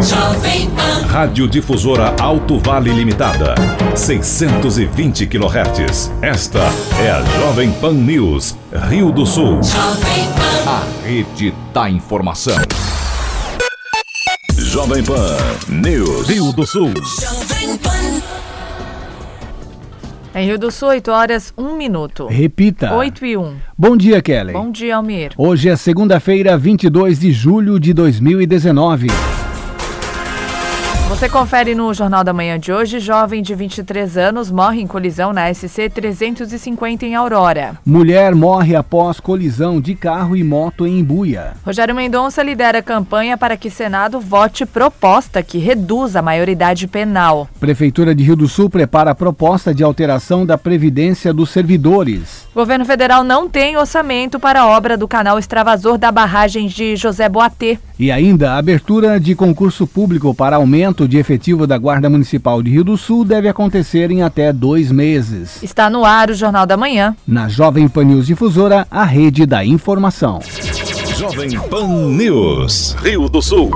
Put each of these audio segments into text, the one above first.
Jovem Pan. Rádio Difusora Alto Vale Limitada. 620 kHz. Esta é a Jovem Pan News, Rio do Sul. Jovem Pan. A rede da informação. Jovem Pan News, Rio do Sul. Jovem Pan. Em Rio do Sul, 8 horas, 1 minuto. Repita. 8 e 1. Bom dia, Kelly. Bom dia, Almir. Hoje é segunda-feira, 22 de julho de 2019. Você confere no Jornal da Manhã de hoje, jovem de 23 anos morre em colisão na SC 350 em Aurora. Mulher morre após colisão de carro e moto em Imbuia. Rogério Mendonça lidera a campanha para que Senado vote proposta que reduz a maioridade penal. Prefeitura de Rio do Sul prepara a proposta de alteração da Previdência dos Servidores. Governo federal não tem orçamento para a obra do canal extravasor da barragem de José Boatê. E ainda, abertura de concurso público para aumento de efetivo da Guarda Municipal de Rio do Sul deve acontecer em até dois meses. Está no ar o Jornal da Manhã. Na Jovem Pan News Difusora, a rede da informação. Jovem Pan News, Rio do Sul.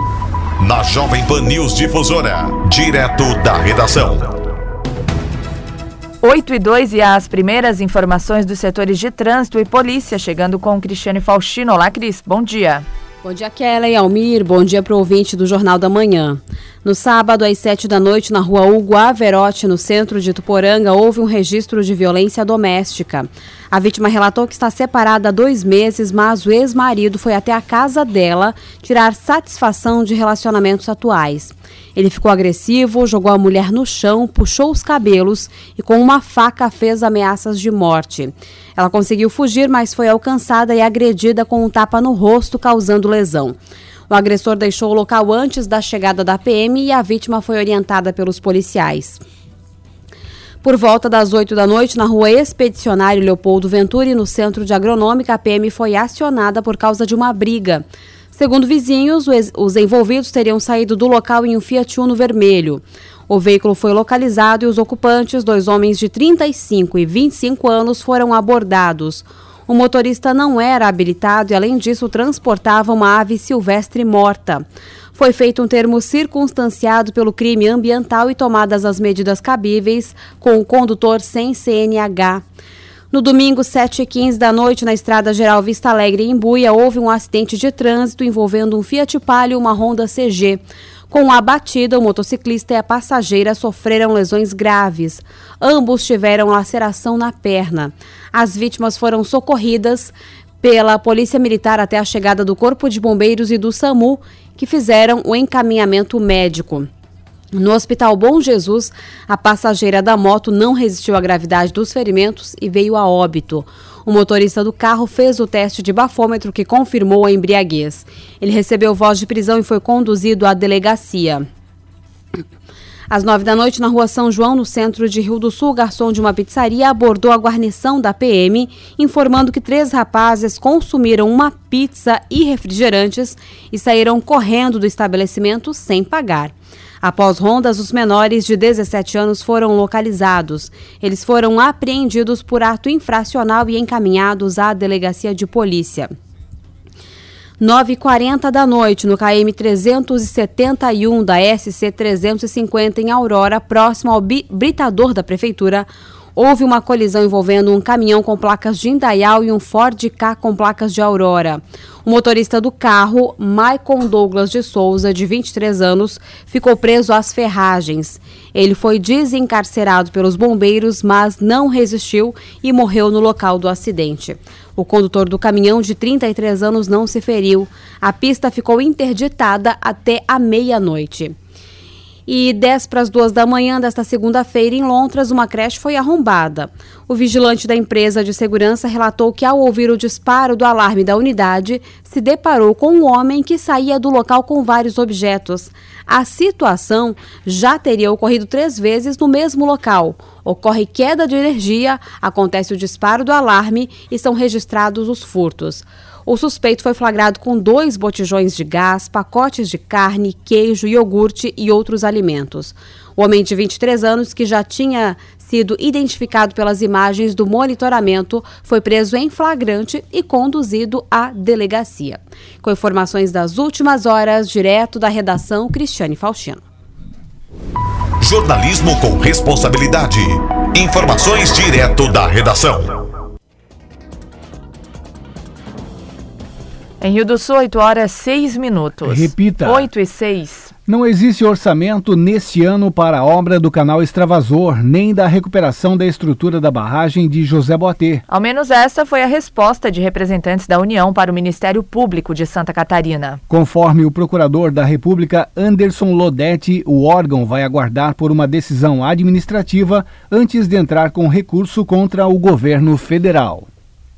Na Jovem Pan News Difusora, direto da redação. 8 e 2 e as primeiras informações dos setores de trânsito e polícia, chegando com Cristiane Faustino. Olá, Cris. Bom dia. Bom dia, Kelly Almir. Bom dia para o ouvinte do Jornal da Manhã. No sábado, às sete da noite, na rua Hugo Averotti, no centro de Tuporanga, houve um registro de violência doméstica. A vítima relatou que está separada há dois meses, mas o ex-marido foi até a casa dela tirar satisfação de relacionamentos atuais. Ele ficou agressivo, jogou a mulher no chão, puxou os cabelos e com uma faca fez ameaças de morte. Ela conseguiu fugir, mas foi alcançada e agredida com um tapa no rosto, causando lesão. O agressor deixou o local antes da chegada da PM e a vítima foi orientada pelos policiais. Por volta das 8 da noite, na rua Expedicionário Leopoldo Venturi, no centro de agronômica, a PM foi acionada por causa de uma briga. Segundo vizinhos, os envolvidos teriam saído do local em um Fiat Uno vermelho. O veículo foi localizado e os ocupantes, dois homens de 35 e 25 anos, foram abordados. O motorista não era habilitado e, além disso, transportava uma ave silvestre morta. Foi feito um termo circunstanciado pelo crime ambiental e tomadas as medidas cabíveis com o condutor sem CNH. No domingo, 7h15 da noite, na Estrada Geral Vista Alegre, em Buia, houve um acidente de trânsito envolvendo um Fiat Palio e uma Honda CG. Com a batida, o motociclista e a passageira sofreram lesões graves. Ambos tiveram laceração na perna. As vítimas foram socorridas pela Polícia Militar até a chegada do Corpo de Bombeiros e do SAMU, que fizeram o encaminhamento médico. No Hospital Bom Jesus, a passageira da moto não resistiu à gravidade dos ferimentos e veio a óbito. O motorista do carro fez o teste de bafômetro que confirmou a embriaguez. Ele recebeu voz de prisão e foi conduzido à delegacia. Às nove da noite, na rua São João, no centro de Rio do Sul, o garçom de uma pizzaria abordou a guarnição da PM, informando que três rapazes consumiram uma pizza e refrigerantes e saíram correndo do estabelecimento sem pagar. Após rondas, os menores de 17 anos foram localizados. Eles foram apreendidos por ato infracional e encaminhados à delegacia de polícia. 9h40 da noite, no KM 371 da SC 350 em Aurora, próximo ao britador da prefeitura, houve uma colisão envolvendo um caminhão com placas de Indaial e um Ford K com placas de Aurora. O motorista do carro, Maicon Douglas de Souza, de 23 anos, ficou preso às ferragens. Ele foi desencarcerado pelos bombeiros, mas não resistiu e morreu no local do acidente. O condutor do caminhão, de 33 anos, não se feriu. A pista ficou interditada até a meia-noite. E 10 para as 2 da manhã desta segunda-feira, em Londres, uma creche foi arrombada. O vigilante da empresa de segurança relatou que, ao ouvir o disparo do alarme da unidade, se deparou com um homem que saía do local com vários objetos. A situação já teria ocorrido três vezes no mesmo local. Ocorre queda de energia, acontece o disparo do alarme e são registrados os furtos. O suspeito foi flagrado com dois botijões de gás, pacotes de carne, queijo, iogurte e outros alimentos. O homem de 23 anos, que já tinha sido identificado pelas imagens do monitoramento, foi preso em flagrante e conduzido à delegacia. Com informações das últimas horas, direto da redação, Cristiane Faustino. Jornalismo com responsabilidade. Informações direto da redação. Em Rio do Sul, 8 horas 6 minutos. Repita. 8 e 6. Não existe orçamento neste ano para a obra do canal Extravasor, nem da recuperação da estrutura da barragem de José Boatê. Ao menos essa foi a resposta de representantes da União para o Ministério Público de Santa Catarina. Conforme o procurador da República, Anderson Lodete, o órgão vai aguardar por uma decisão administrativa antes de entrar com recurso contra o governo federal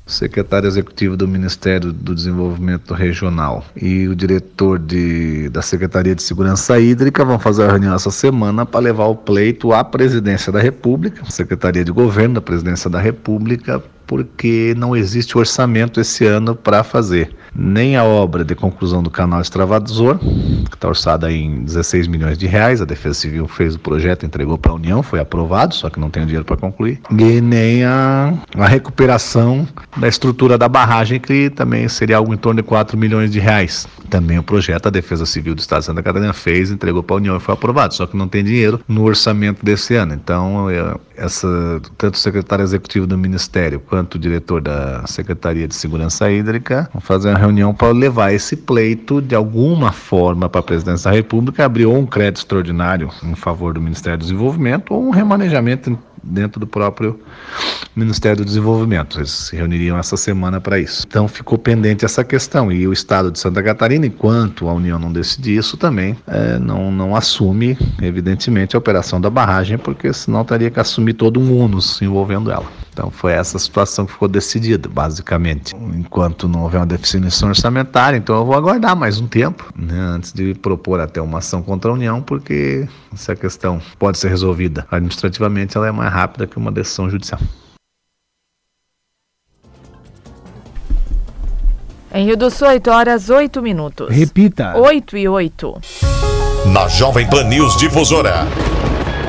secretário executivo do Ministério do Desenvolvimento Regional e o diretor de, da Secretaria de Segurança Hídrica vão fazer a reunião essa semana para levar o pleito à Presidência da República, Secretaria de Governo da Presidência da República, porque não existe orçamento esse ano para fazer nem a obra de conclusão do canal Extravasor, que está orçada em 16 milhões de reais, a Defesa Civil fez o projeto, entregou para a União, foi aprovado, só que não tem dinheiro para concluir, e nem a, a recuperação da estrutura da barragem, que também seria algo em torno de 4 milhões de reais. Também o projeto a Defesa Civil do Estado de Santa Catarina fez, entregou para a União e foi aprovado, só que não tem dinheiro no orçamento desse ano. Então, é, essa, tanto o secretário executivo do Ministério quanto o diretor da Secretaria de Segurança Hídrica vão fazer uma reunião para levar esse pleito de alguma forma para a presidência da República, abrir ou um crédito extraordinário em favor do Ministério do Desenvolvimento ou um remanejamento dentro do próprio Ministério do Desenvolvimento. Eles se reuniriam essa semana para isso. Então ficou pendente essa questão. E o Estado de Santa Catarina, enquanto a União não decidir isso, também é, não, não assume, evidentemente, a operação da barragem, porque senão teria que assumir todo um ônus envolvendo ela. Então foi essa situação que ficou decidida, basicamente. Enquanto não houver uma definição orçamentária, então eu vou aguardar mais um tempo, né, antes de propor até uma ação contra a União, porque essa questão pode ser resolvida administrativamente, ela é mais rápida que uma decisão judicial. Em Rio do Sul, 8 horas 8 minutos. Repita. 8 e 8. Na Jovem Pan News Difusora.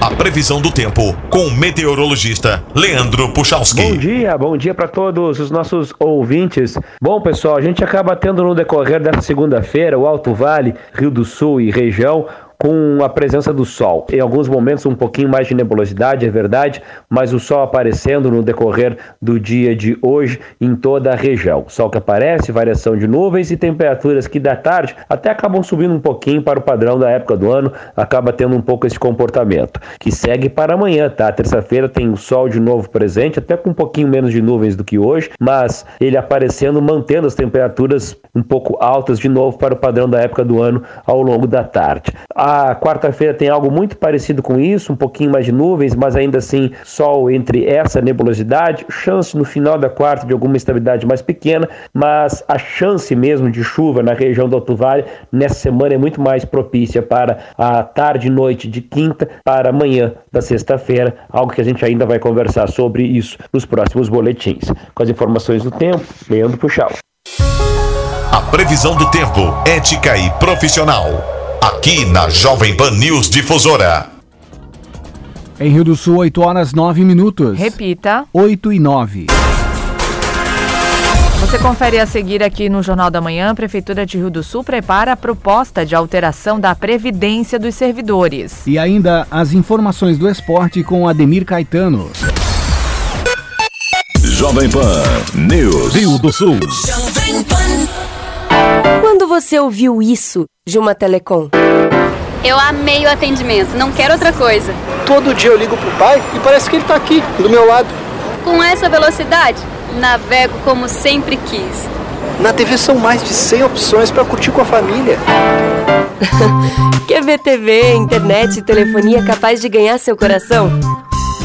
A previsão do tempo com o meteorologista Leandro Puchalski. Bom dia, bom dia para todos os nossos ouvintes. Bom, pessoal, a gente acaba tendo no decorrer dessa segunda-feira o Alto Vale, Rio do Sul e região com a presença do Sol. Em alguns momentos um pouquinho mais de nebulosidade, é verdade, mas o Sol aparecendo no decorrer do dia de hoje em toda a região. Sol que aparece, variação de nuvens e temperaturas que da tarde até acabam subindo um pouquinho para o padrão da época do ano, acaba tendo um pouco esse comportamento. Que segue para amanhã, tá? Terça-feira tem o Sol de novo presente, até com um pouquinho menos de nuvens do que hoje, mas ele aparecendo, mantendo as temperaturas um pouco altas de novo para o padrão da época do ano ao longo da tarde. A a quarta-feira tem algo muito parecido com isso, um pouquinho mais de nuvens, mas ainda assim sol entre essa nebulosidade. Chance no final da quarta de alguma estabilidade mais pequena, mas a chance mesmo de chuva na região do Alto Vale nessa semana é muito mais propícia para a tarde e noite de quinta para amanhã da sexta-feira, algo que a gente ainda vai conversar sobre isso nos próximos boletins. Com as informações do tempo, Leandro Puxal. A previsão do tempo, ética e profissional aqui na Jovem Pan News Difusora. Em Rio do Sul, 8 horas 9 minutos. Repita. 8 e 9. Você confere a seguir aqui no Jornal da Manhã. A Prefeitura de Rio do Sul prepara a proposta de alteração da Previdência dos servidores. E ainda as informações do esporte com Ademir Caetano. Jovem Pan News. Rio do Sul. Jovem Pan. Quando você ouviu isso de uma telecom? Eu amei o atendimento, não quero outra coisa. Todo dia eu ligo pro pai e parece que ele tá aqui, do meu lado. Com essa velocidade, navego como sempre quis. Na TV são mais de 100 opções para curtir com a família. Quer ver TV, internet e telefonia capaz de ganhar seu coração?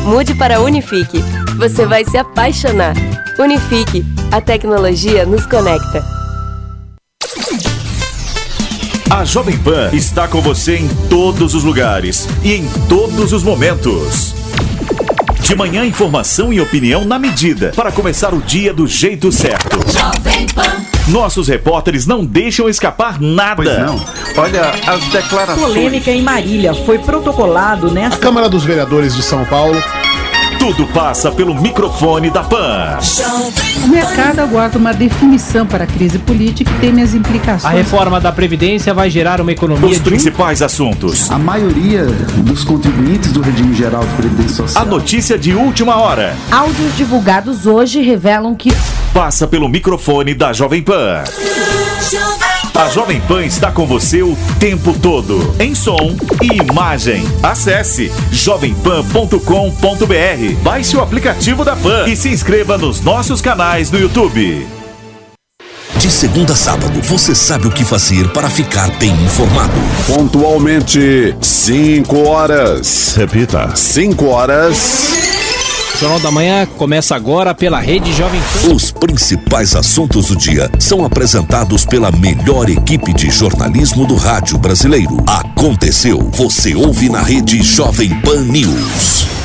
Mude para Unifique. Você vai se apaixonar. Unifique. A tecnologia nos conecta. A Jovem Pan está com você em todos os lugares e em todos os momentos. De manhã, informação e opinião na medida para começar o dia do jeito certo. Jovem Pan. Nossos repórteres não deixam escapar nada. Pois não. Olha as declarações. Polêmica em Marília foi protocolado nesta. A Câmara dos Vereadores de São Paulo. Tudo passa pelo microfone da PAN. O mercado aguarda uma definição para a crise política e teme as implicações. A reforma da Previdência vai gerar uma economia. Os principais assuntos. A maioria dos contribuintes do regime geral de Previdência Social. A notícia de última hora. Áudios divulgados hoje revelam que. Passa pelo microfone da Jovem Pan. A Jovem Pan está com você o tempo todo, em som e imagem. Acesse jovempan.com.br, baixe o aplicativo da Pan e se inscreva nos nossos canais no YouTube. De segunda a sábado, você sabe o que fazer para ficar bem informado. Pontualmente, 5 horas. Repita. 5 horas. O Jornal da Manhã começa agora pela Rede Jovem Pan. Os principais assuntos do dia são apresentados pela melhor equipe de jornalismo do rádio brasileiro. Aconteceu, você ouve na Rede Jovem Pan News.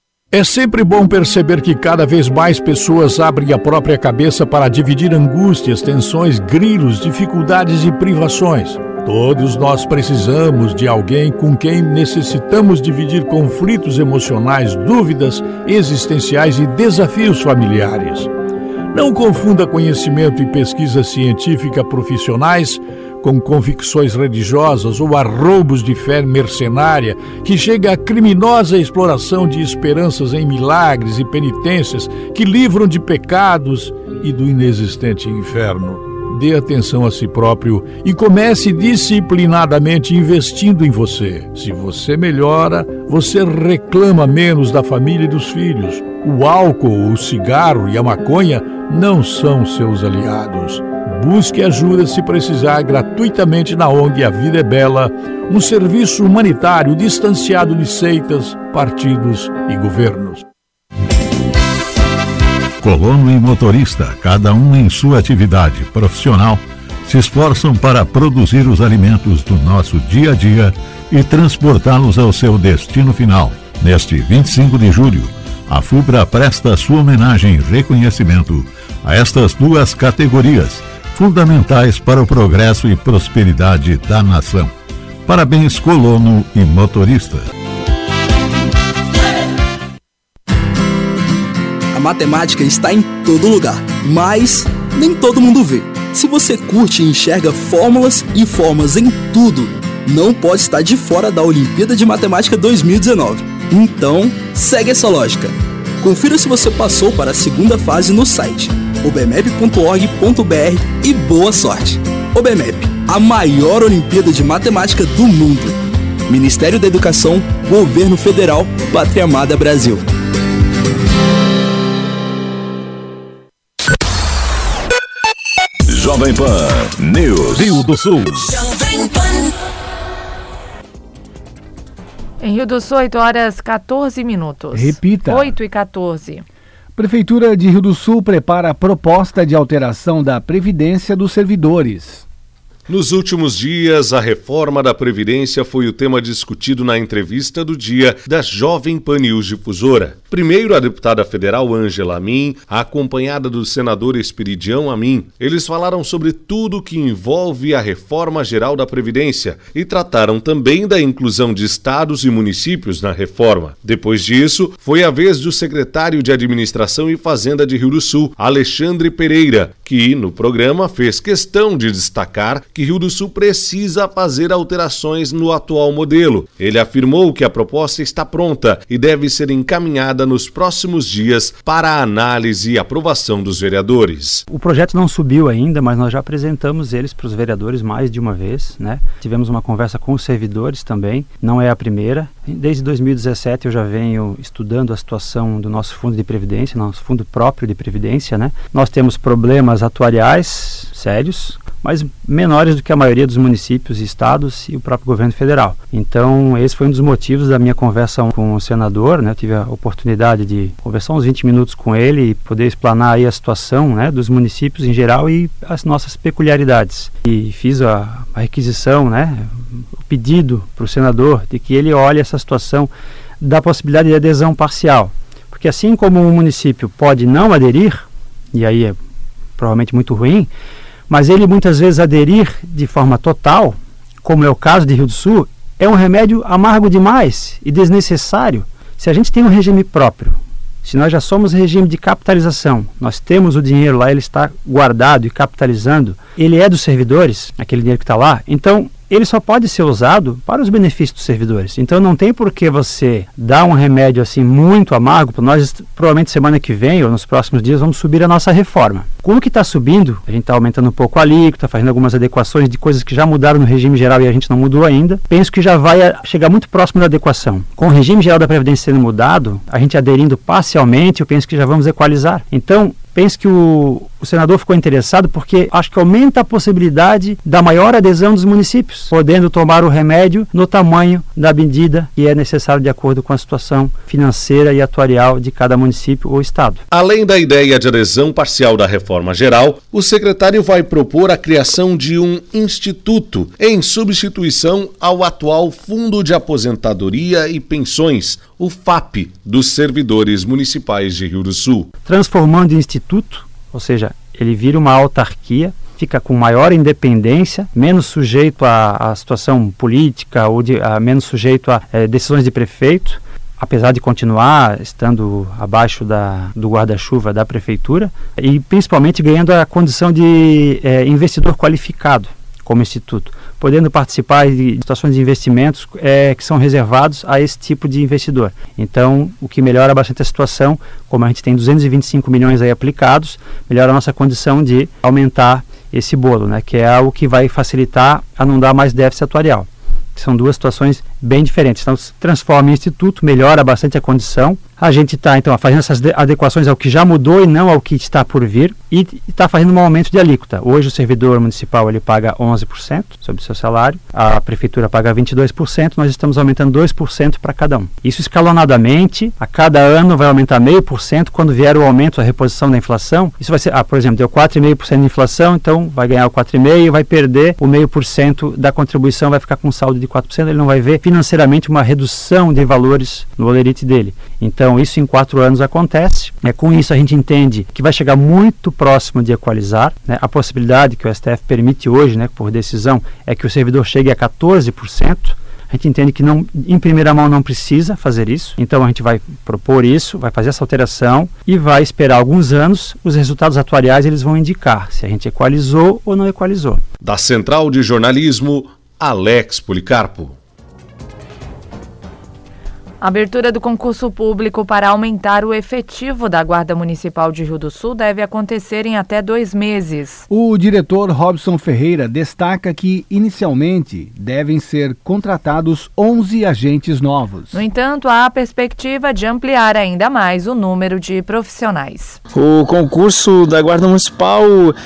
É sempre bom perceber que cada vez mais pessoas abrem a própria cabeça para dividir angústias, tensões, grilos, dificuldades e privações. Todos nós precisamos de alguém com quem necessitamos dividir conflitos emocionais, dúvidas existenciais e desafios familiares. Não confunda conhecimento e pesquisa científica profissionais com convicções religiosas ou arroubos de fé mercenária que chega à criminosa exploração de esperanças em milagres e penitências que livram de pecados e do inexistente inferno dê atenção a si próprio e comece disciplinadamente investindo em você. Se você melhora, você reclama menos da família e dos filhos. O álcool, o cigarro e a maconha não são seus aliados. Busque ajuda se precisar gratuitamente na ONG A Vida é Bela, um serviço humanitário distanciado de seitas, partidos e governos. Colono e motorista, cada um em sua atividade profissional, se esforçam para produzir os alimentos do nosso dia a dia e transportá-los ao seu destino final. Neste 25 de julho, a FUBRA presta sua homenagem e reconhecimento a estas duas categorias, fundamentais para o progresso e prosperidade da nação. Parabéns, colono e motorista. A matemática está em todo lugar, mas nem todo mundo vê. Se você curte e enxerga fórmulas e formas em tudo, não pode estar de fora da Olimpíada de Matemática 2019. Então, segue essa lógica. Confira se você passou para a segunda fase no site obmep.org.br e boa sorte. Obmep, a maior Olimpíada de Matemática do mundo. Ministério da Educação, Governo Federal, Pátria Amada Brasil. Jovem Pan News. Rio do Sul. Em Rio do Sul, 8 horas 14 minutos. Repita. 8 e 14. Prefeitura de Rio do Sul prepara proposta de alteração da Previdência dos servidores. Nos últimos dias, a reforma da Previdência foi o tema discutido na entrevista do dia da Jovem Pan Difusora. Primeiro, a deputada federal Ângela Amin, acompanhada do senador Espiridião Amin. Eles falaram sobre tudo que envolve a reforma geral da Previdência e trataram também da inclusão de estados e municípios na reforma. Depois disso, foi a vez do secretário de Administração e Fazenda de Rio do Sul, Alexandre Pereira, que, no programa, fez questão de destacar que Rio do Sul precisa fazer alterações no atual modelo. Ele afirmou que a proposta está pronta e deve ser encaminhada nos próximos dias para a análise e aprovação dos vereadores. O projeto não subiu ainda, mas nós já apresentamos eles para os vereadores mais de uma vez, né? Tivemos uma conversa com os servidores também, não é a primeira. Desde 2017 eu já venho estudando a situação do nosso fundo de previdência, nosso fundo próprio de previdência, né? Nós temos problemas atuariais sérios, mas menores do que a maioria dos municípios e estados e o próprio governo federal. Então, esse foi um dos motivos da minha conversa com o senador, né? Eu tive a oportunidade de conversar uns 20 minutos com ele e poder explanar aí a situação, né, dos municípios em geral e as nossas peculiaridades. E fiz a, a requisição, né, o pedido para o senador de que ele olhe essa situação da possibilidade de adesão parcial. Porque assim como um município pode não aderir, e aí é provavelmente muito ruim, mas ele muitas vezes aderir de forma total, como é o caso de Rio do Sul, é um remédio amargo demais e desnecessário. Se a gente tem um regime próprio, se nós já somos regime de capitalização, nós temos o dinheiro lá, ele está guardado e capitalizando, ele é dos servidores, aquele dinheiro que está lá, então ele só pode ser usado para os benefícios dos servidores. Então não tem por que você dar um remédio assim muito amargo. Nós, provavelmente semana que vem ou nos próximos dias, vamos subir a nossa reforma. Com o que está subindo, a gente está aumentando um pouco a alíquota, fazendo algumas adequações de coisas que já mudaram no regime geral e a gente não mudou ainda. Penso que já vai chegar muito próximo da adequação. Com o regime geral da Previdência sendo mudado, a gente aderindo parcialmente, eu penso que já vamos equalizar. Então, penso que o, o senador ficou interessado porque acho que aumenta a possibilidade da maior adesão dos municípios, podendo tomar o remédio no tamanho da medida que é necessário de acordo com a situação financeira e atuarial de cada município ou estado. Além da ideia de adesão parcial da reforma geral, o secretário vai propor a criação de um instituto em substituição ao atual Fundo de Aposentadoria e Pensões, o FAP, dos servidores municipais de Rio do Sul. Transformando o instituto, ou seja, ele vira uma autarquia, fica com maior independência, menos sujeito à, à situação política ou de, a, menos sujeito a é, decisões de prefeito, apesar de continuar estando abaixo da, do guarda-chuva da prefeitura e principalmente ganhando a condição de é, investidor qualificado como instituto podendo participar de situações de investimentos é, que são reservados a esse tipo de investidor. Então, o que melhora bastante a situação, como a gente tem 225 milhões aí aplicados, melhora a nossa condição de aumentar esse bolo, né, que é algo que vai facilitar a não dar mais déficit atuarial. São duas situações bem diferentes. Então, se transforma em instituto, melhora bastante a condição. A gente está, então, fazendo essas adequações ao que já mudou e não ao que está por vir. E está fazendo um aumento de alíquota. Hoje, o servidor municipal ele paga 11% sobre o seu salário. A prefeitura paga 22%. Nós estamos aumentando 2% para cada um. Isso escalonadamente. A cada ano vai aumentar meio por cento. Quando vier o aumento, a reposição da inflação, isso vai ser, ah, por exemplo, deu 4,5% de inflação, então vai ganhar o 4,5% vai perder o meio por cento da contribuição, vai ficar com um saldo de 4%. Ele não vai ver financeiramente uma redução de valores no olerite dele. Então, isso em quatro anos acontece. É, com isso, a gente entende que vai chegar muito próximo de equalizar. Né? A possibilidade que o STF permite hoje, né, por decisão, é que o servidor chegue a 14%. A gente entende que não, em primeira mão não precisa fazer isso, então a gente vai propor isso, vai fazer essa alteração e vai esperar alguns anos. Os resultados atuariais eles vão indicar se a gente equalizou ou não equalizou. Da Central de Jornalismo, Alex Policarpo. A abertura do concurso público para aumentar o efetivo da Guarda Municipal de Rio do Sul deve acontecer em até dois meses. O diretor Robson Ferreira destaca que, inicialmente, devem ser contratados 11 agentes novos. No entanto, há a perspectiva de ampliar ainda mais o número de profissionais. O concurso da Guarda Municipal,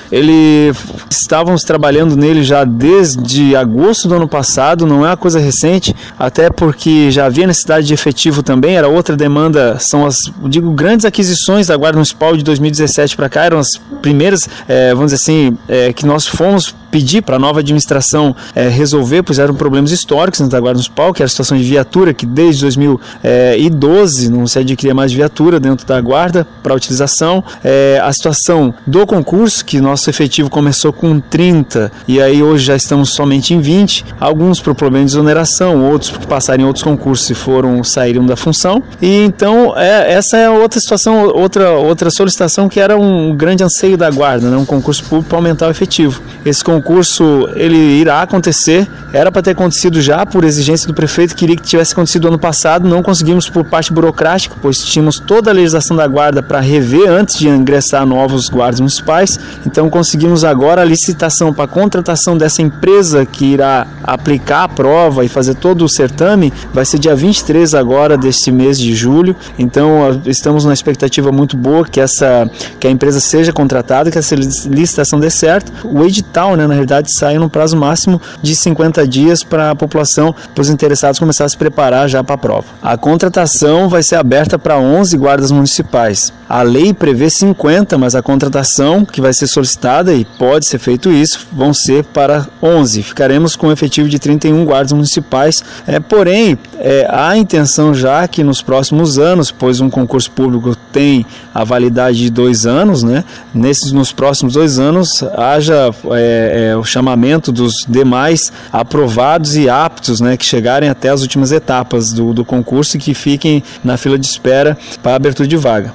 ele estávamos trabalhando nele já desde agosto do ano passado, não é uma coisa recente, até porque já havia necessidade de efetivo também, era outra demanda, são as, digo, grandes aquisições da Guarda Municipal de 2017 para cá, eram as primeiras, é, vamos dizer assim, é, que nós fomos pedir para a nova administração é, resolver, pois eram problemas históricos na Guarda Municipal, que era a situação de viatura, que desde 2012 não se adquiria mais viatura dentro da Guarda para utilização. É, a situação do concurso, que nosso efetivo começou com 30 e aí hoje já estamos somente em 20, alguns por problema de exoneração, outros porque passaram em outros concursos e foram saíram da função. E então é, essa é outra situação, outra, outra solicitação que era um grande anseio da Guarda, né, um concurso público para aumentar o efetivo. Esse concurso concurso ele irá acontecer, era para ter acontecido já por exigência do prefeito, queria que tivesse acontecido ano passado, não conseguimos por parte burocrática, pois tínhamos toda a legislação da guarda para rever antes de ingressar novos guardas municipais. Então conseguimos agora a licitação para a contratação dessa empresa que irá aplicar a prova e fazer todo o certame, vai ser dia 23 agora deste mês de julho. Então estamos numa expectativa muito boa que essa que a empresa seja contratada, que essa licitação dê certo. O edital, né, na realidade, sai no prazo máximo de 50 dias para a população, para os interessados começar a se preparar já para a prova. A contratação vai ser aberta para 11 guardas municipais. A lei prevê 50, mas a contratação que vai ser solicitada e pode ser feito isso, vão ser para 11. Ficaremos com um efetivo de 31 guardas municipais. É, porém, é, há intenção já que nos próximos anos, pois um concurso público tem a validade de dois anos, né? Nesses nos próximos dois anos haja é, é, o chamamento dos demais aprovados e aptos, né, que chegarem até as últimas etapas do, do concurso e que fiquem na fila de espera para abertura de vaga.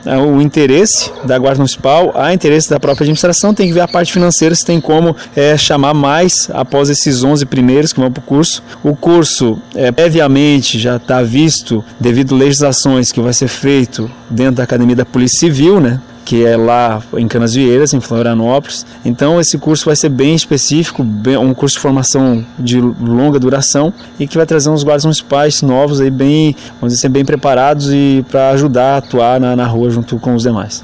É, o interesse da Guarda Municipal, há interesse da própria administração, tem que ver a parte financeira se tem como é, chamar mais após esses 11 primeiros que vão para o curso. O curso, é, previamente, já está visto, devido legislações que vai ser feito dentro da Academia da Polícia Civil, né? Que é lá em Canasvieiras, em Florianópolis. Então esse curso vai ser bem específico, bem, um curso de formação de longa duração e que vai trazer uns guardas municipais novos aí bem, vamos dizer, bem preparados e para ajudar a atuar na, na rua junto com os demais.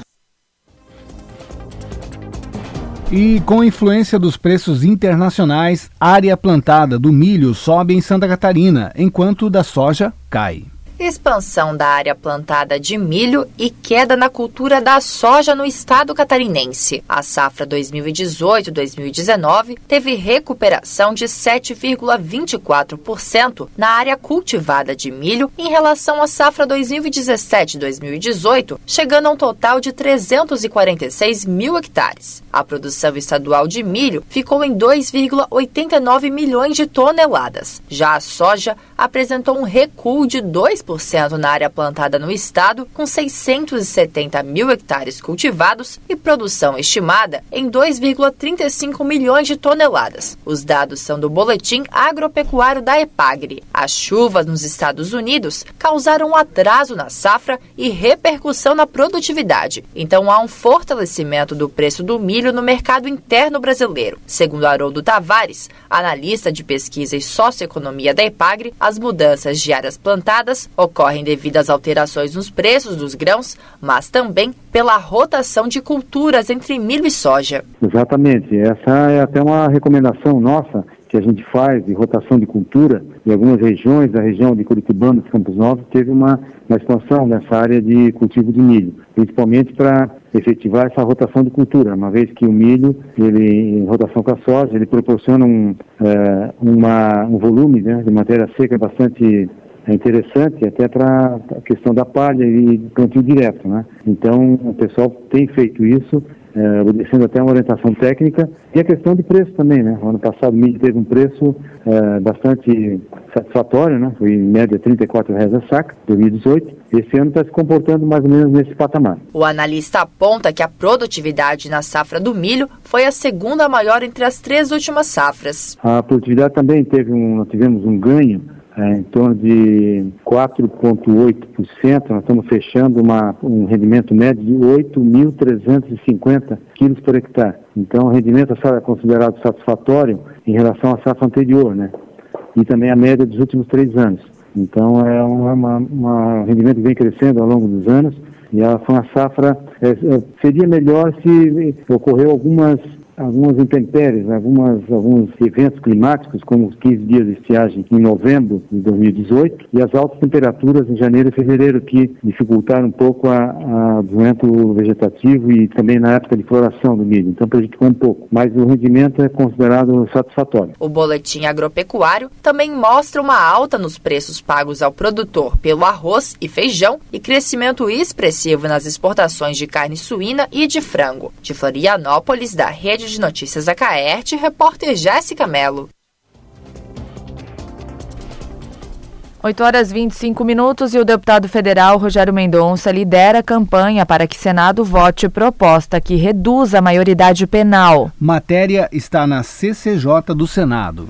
E com influência dos preços internacionais, área plantada do milho sobe em Santa Catarina, enquanto da soja cai expansão da área plantada de milho e queda na cultura da soja no estado catarinense. A safra 2018-2019 teve recuperação de 7,24% na área cultivada de milho em relação à safra 2017-2018, chegando a um total de 346 mil hectares. A produção estadual de milho ficou em 2,89 milhões de toneladas. Já a soja apresentou um recuo de 2% na área plantada no estado, com 670 mil hectares cultivados e produção estimada em 2,35 milhões de toneladas. Os dados são do Boletim Agropecuário da EPAGRE. As chuvas nos Estados Unidos causaram um atraso na safra e repercussão na produtividade. Então há um fortalecimento do preço do milho no mercado interno brasileiro. Segundo Haroldo Tavares, analista de pesquisa e socioeconomia da EPAGRE, as mudanças de áreas plantadas ocorrem devido às alterações nos preços dos grãos, mas também pela rotação de culturas entre milho e soja. Exatamente. Essa é até uma recomendação nossa que a gente faz de rotação de cultura em algumas regiões, a região de Curitibano, Campos Novos, teve uma, uma expansão nessa área de cultivo de milho, principalmente para efetivar essa rotação de cultura, uma vez que o milho, ele, em rotação com a soja, ele proporciona um, é, uma, um volume né, de matéria seca bastante interessante até para a questão da palha e plantio direto, né? Então, o pessoal tem feito isso é, obedecendo até uma orientação técnica, e a questão de preço também, né? O ano passado o milho teve um preço é, bastante satisfatório, né? Foi em média R$ 34,00 a saca, 2018. Esse ano está se comportando mais ou menos nesse patamar. O analista aponta que a produtividade na safra do milho foi a segunda maior entre as três últimas safras. A produtividade também teve um, nós tivemos um ganho é, em torno de 4,8%. Nós estamos fechando uma, um rendimento médio de 8.350 quilos por hectare. Então, o rendimento é considerado satisfatório em relação à safra anterior, né? E também a média dos últimos três anos. Então, é um rendimento que vem crescendo ao longo dos anos. E ela foi uma safra. É, é seria melhor se ocorreu algumas algumas intempéries, algumas, alguns eventos climáticos, como os 15 dias de estiagem em novembro de 2018 e as altas temperaturas em janeiro e fevereiro que dificultaram um pouco a, a vegetativo e também na época de floração do milho. Então prejudicou um pouco, mas o rendimento é considerado satisfatório. O boletim agropecuário também mostra uma alta nos preços pagos ao produtor pelo arroz e feijão e crescimento expressivo nas exportações de carne suína e de frango. De Florianópolis, da Rede de Notícias da Caerte, repórter Jéssica Mello. 8 horas 25 minutos e o deputado federal Rogério Mendonça lidera a campanha para que Senado vote proposta que reduza a maioridade penal. Matéria está na CCJ do Senado.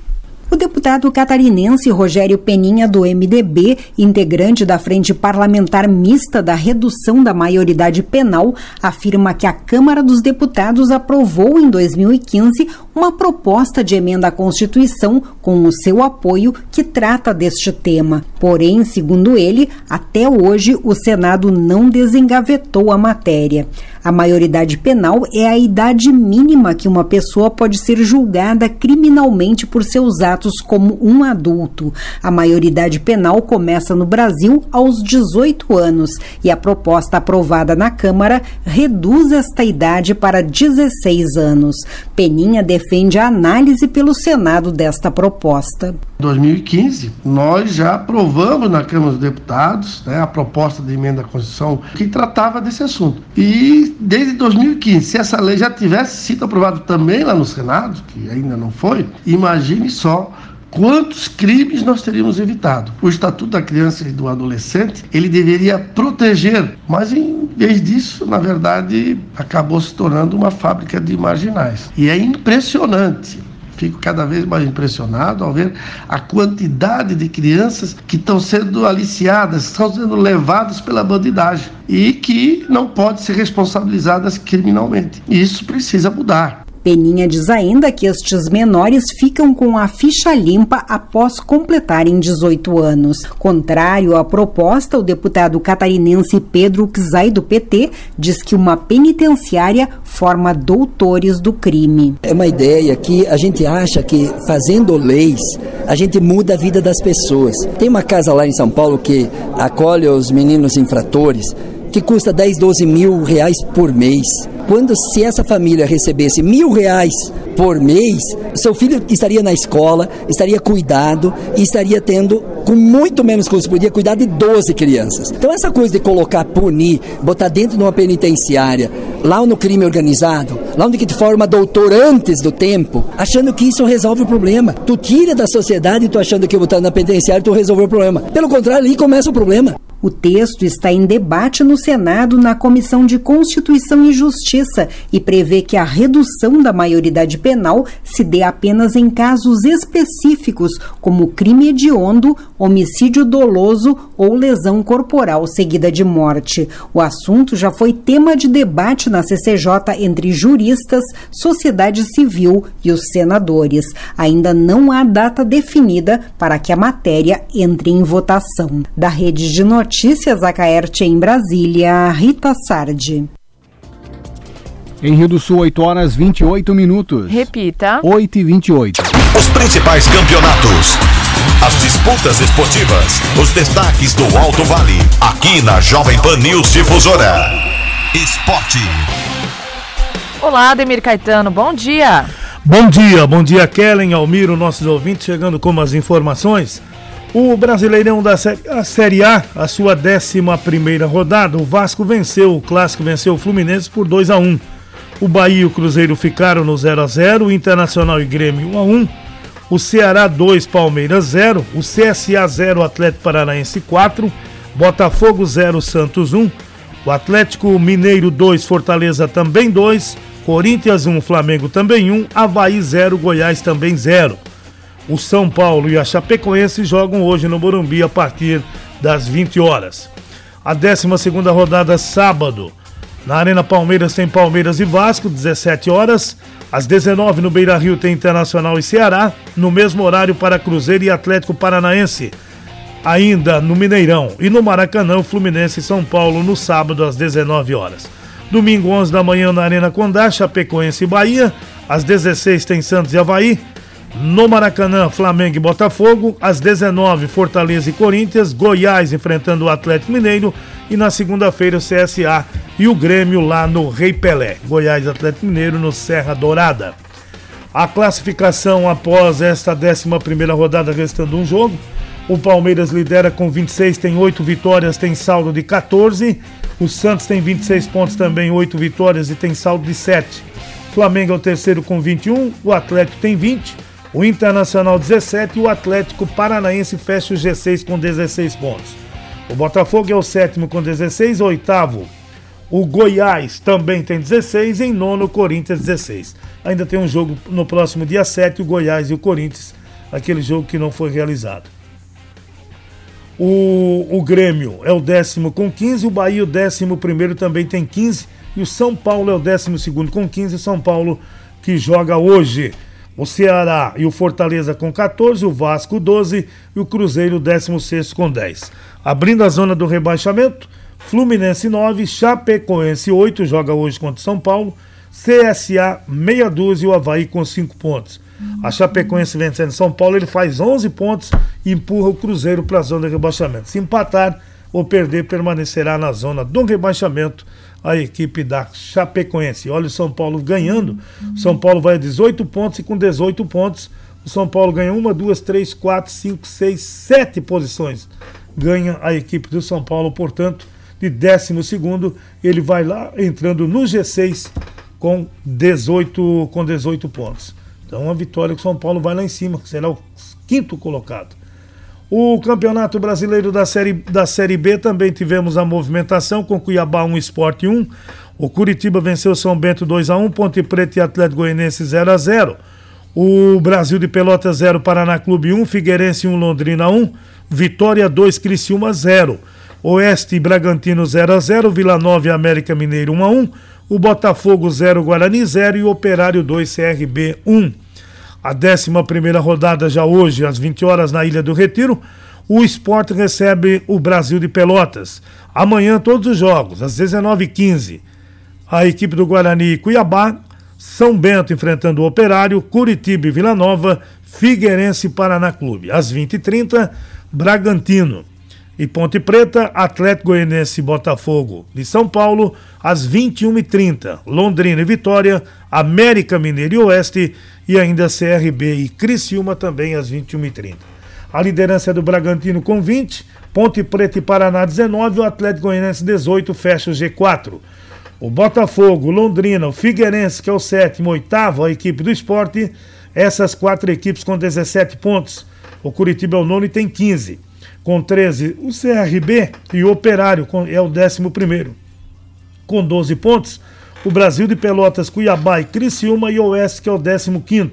O deputado catarinense Rogério Peninha, do MDB, integrante da Frente Parlamentar Mista da Redução da Maioridade Penal, afirma que a Câmara dos Deputados aprovou em 2015 uma proposta de emenda à Constituição com o seu apoio que trata deste tema. Porém, segundo ele, até hoje o Senado não desengavetou a matéria. A maioridade penal é a idade mínima que uma pessoa pode ser julgada criminalmente por seus atos como um adulto. A maioridade penal começa no Brasil aos 18 anos e a proposta aprovada na Câmara reduz esta idade para 16 anos. Peninha defende a análise pelo Senado desta proposta. Em 2015, nós já aprovamos na Câmara dos Deputados né, a proposta de emenda à Constituição que tratava desse assunto. E desde 2015, se essa lei já tivesse sido aprovada também lá no Senado, que ainda não foi, imagine só quantos crimes nós teríamos evitado. O Estatuto da Criança e do Adolescente, ele deveria proteger, mas em vez disso, na verdade, acabou se tornando uma fábrica de marginais. E é impressionante fico cada vez mais impressionado ao ver a quantidade de crianças que estão sendo aliciadas, estão sendo levadas pela bandidagem e que não podem ser responsabilizadas criminalmente. Isso precisa mudar. Peninha diz ainda que estes menores ficam com a ficha limpa após completarem 18 anos. Contrário à proposta, o deputado catarinense Pedro Czai, do PT, diz que uma penitenciária forma doutores do crime. É uma ideia que a gente acha que fazendo leis a gente muda a vida das pessoas. Tem uma casa lá em São Paulo que acolhe os meninos infratores que custa 10, 12 mil reais por mês. Quando se essa família recebesse mil reais por mês, seu filho estaria na escola, estaria cuidado e estaria tendo, com muito menos custo, podia cuidar de 12 crianças. Então essa coisa de colocar, punir, botar dentro de uma penitenciária, lá no crime organizado, lá onde que te forma doutor antes do tempo, achando que isso resolve o problema. Tu tira da sociedade e tu achando que botar na penitenciária tu resolveu o problema. Pelo contrário, ali começa o problema. O texto está em debate no Senado na Comissão de Constituição e Justiça e prevê que a redução da maioridade penal se dê apenas em casos específicos, como crime hediondo, homicídio doloso ou lesão corporal seguida de morte. O assunto já foi tema de debate na CCJ entre juristas, sociedade civil e os senadores. Ainda não há data definida para que a matéria entre em votação. Da Rede de Notícias, Notícias Acaerte em Brasília, Rita Sardi. Em Rio do Sul, 8 horas 28 minutos. Repita. 8 e 28. Os principais campeonatos. As disputas esportivas. Os destaques do Alto Vale. Aqui na Jovem Pan News Difusora. Esporte. Olá, Ademir Caetano. Bom dia. Bom dia, bom dia, Kellen, Almiro, nossos ouvintes, chegando com as informações. O Brasileirão da Série A, a sua 11 rodada, o Vasco venceu, o Clássico venceu o Fluminense por 2 a 1 O Bahia e o Cruzeiro ficaram no 0 a 0 o Internacional e Grêmio 1 a 1 o Ceará 2, Palmeiras 0, o CSA 0, Atlético Paranaense 4, Botafogo 0, Santos 1, o Atlético Mineiro 2, Fortaleza também 2, Corinthians 1, Flamengo também 1, Havaí 0, Goiás também 0. O São Paulo e a Chapecoense jogam hoje no Morumbi a partir das 20 horas. A 12 rodada sábado. Na Arena Palmeiras tem Palmeiras e Vasco, 17 horas. Às 19 no Beira Rio tem Internacional e Ceará, no mesmo horário para Cruzeiro e Atlético Paranaense. Ainda no Mineirão e no Maracanã, Fluminense e São Paulo no sábado às 19 horas. Domingo 11 da manhã na Arena Condá, Chapecoense e Bahia. Às 16 tem Santos e Havaí. No Maracanã, Flamengo e Botafogo. Às 19, Fortaleza e Corinthians. Goiás enfrentando o Atlético Mineiro. E na segunda-feira, o CSA e o Grêmio lá no Rei Pelé. Goiás e Atlético Mineiro no Serra Dourada. A classificação após esta 11 rodada, restando um jogo. O Palmeiras lidera com 26, tem 8 vitórias, tem saldo de 14. O Santos tem 26 pontos também, 8 vitórias e tem saldo de 7. Flamengo é o terceiro com 21, o Atlético tem 20 O Internacional 17 e o Atlético Paranaense fecha o G6 com 16 pontos. O Botafogo é o sétimo com 16, o oitavo. O Goiás também tem 16, em nono o Corinthians 16. Ainda tem um jogo no próximo dia 7, o Goiás e o Corinthians, aquele jogo que não foi realizado. O, o Grêmio é o décimo com 15, o Bahia o décimo primeiro também tem 15 e o São Paulo é o décimo segundo com 15, o São Paulo que joga hoje. O Ceará e o Fortaleza com 14, o Vasco 12 e o Cruzeiro 16 com 10. Abrindo a zona do rebaixamento, Fluminense 9, Chapecoense 8, joga hoje contra São Paulo, CSA meia dúzia e o Havaí com 5 pontos. A Chapecoense vencendo São Paulo, ele faz 11 pontos e empurra o Cruzeiro para a zona de rebaixamento. Se empatar ou perder, permanecerá na zona do rebaixamento a equipe da Chapecoense. Olha o São Paulo ganhando. São Paulo vai a 18 pontos e com 18 pontos, o São Paulo ganha uma, duas, três, quatro, cinco, seis, sete posições. Ganha a equipe do São Paulo, portanto, de 12 ele vai lá entrando no G6 com 18, com 18 pontos. Então, uma vitória que o São Paulo vai lá em cima, que será o quinto colocado. O Campeonato Brasileiro da Série, da série B também tivemos a movimentação com Cuiabá 1 Esporte 1. O Curitiba venceu São Bento 2 a 1, Ponte Preta e Atlético Goianense 0 a 0. O Brasil de Pelotas 0, Paraná Clube 1, Figueirense 1, Londrina 1, Vitória 2, Criciúma 0. Oeste e Bragantino 0 a 0, Vila Nova e América Mineiro 1 a 1 o Botafogo 0, Guarani 0 e Operário 2, CRB 1. A 11 rodada já hoje, às 20 horas, na Ilha do Retiro. O esporte recebe o Brasil de Pelotas. Amanhã, todos os jogos, às 19h15. A equipe do Guarani e Cuiabá, São Bento enfrentando o Operário, Curitiba e Vila Nova, Figueirense e Paraná Clube. Às 20h30, Bragantino e Ponte Preta, Atlético Goianense e Botafogo de São Paulo, às 21h30. Londrina e Vitória, América Mineiro e Oeste e ainda CRB e Criciúma também às 21h30. A liderança é do Bragantino com 20, Ponte Preta e Paraná 19, o Atlético Goianense 18 fecha o G4. O Botafogo, Londrina, o Figueirense, que é o sétimo, oitavo, a equipe do esporte, essas quatro equipes com 17 pontos. O Curitiba é o nono e tem 15 com 13. O CRB e o Operário é o 11 com 12 pontos. O Brasil de Pelotas, Cuiabá e Criciúma e Oeste, que é o 15.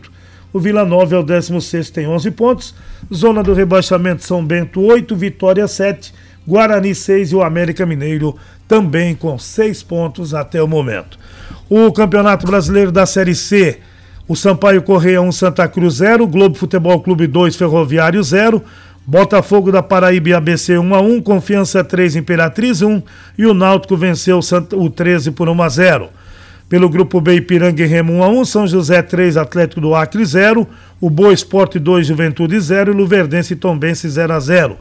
O Vila Nova é o 16, tem 11 pontos. Zona do rebaixamento São Bento 8, Vitória 7, Guarani 6 e o América Mineiro também com 6 pontos até o momento. O Campeonato Brasileiro da Série C, o Sampaio Correia 1, Santa Cruz 0, Globo Futebol Clube 2, Ferroviário 0, Botafogo da Paraíba e ABC 1 a 1, Confiança 3 Imperatriz 1 e o Náutico venceu o 13 por 1 a 0. Pelo grupo B Ipiranga e Remo 1 a 1, São José 3 Atlético do Acre 0, o Boa Esporte 2 Juventude 0 e Luverdense e Tombense 0 a 0.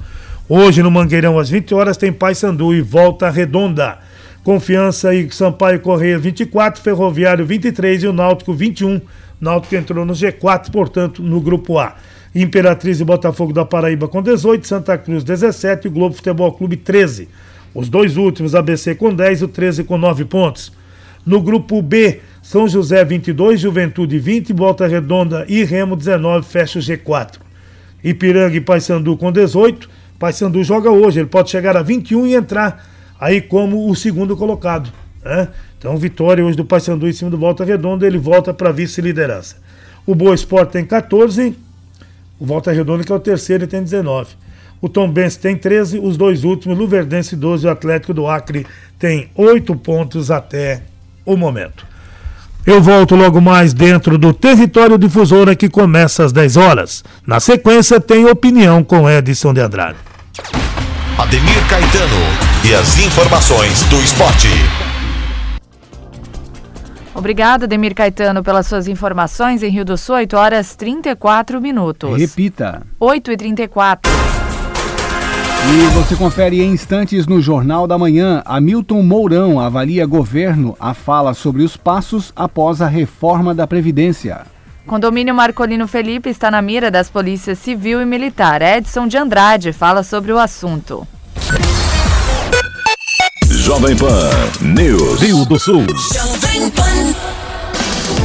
Hoje no Mangueirão às 20 horas tem Paysandu e Volta Redonda. Confiança e Sampaio Correia 24, Ferroviário 23 e o Náutico 21. Náutico entrou no G4, portanto, no grupo A. Imperatriz e Botafogo da Paraíba com 18, Santa Cruz 17 e o Globo Futebol Clube 13. Os dois últimos, ABC com 10 e o 13 com 9 pontos. No grupo B, São José 22, Juventude 20, Volta Redonda e Remo 19, fecha o G4. Ipiranga e Paysandu com 18. Paysandu joga hoje, ele pode chegar a 21 e entrar aí como o segundo colocado. Né? Então, vitória hoje do Paysandu em cima do Volta Redonda, ele volta para vice-liderança. O Boa Esporte tem 14, o Volta Redonda, que é o terceiro, tem 19. O Tom Benz tem 13, os dois últimos, Luverdense 12 e o Atlético do Acre tem 8 pontos até o momento. Eu volto logo mais dentro do Território Difusora que começa às 10 horas. Na sequência tem opinião com Edson de Andrade. Ademir Caetano e as informações do esporte. Obrigada, Demir Caetano, pelas suas informações. Em Rio do Sul, 8 horas 34 minutos. Repita. 8 e 34. E você confere em instantes no Jornal da Manhã. Hamilton Mourão avalia governo a fala sobre os passos após a reforma da Previdência. Condomínio Marcolino Felipe está na mira das polícias civil e militar. Edson de Andrade fala sobre o assunto. Jovem Pan News. Rio do Sul. Jovem Pan.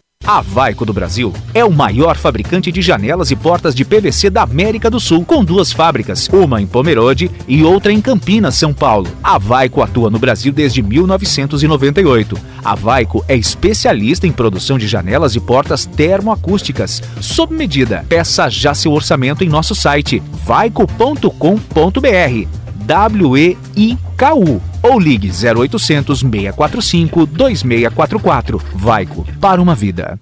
A Vaico do Brasil é o maior fabricante de janelas e portas de PVC da América do Sul, com duas fábricas, uma em Pomerode e outra em Campinas, São Paulo. A Vaico atua no Brasil desde 1998. A Vaico é especialista em produção de janelas e portas termoacústicas, sob medida. Peça já seu orçamento em nosso site vaico.com.br. W-E-I-K-U ou ligue 0800 645 2644. Vaico, para uma vida.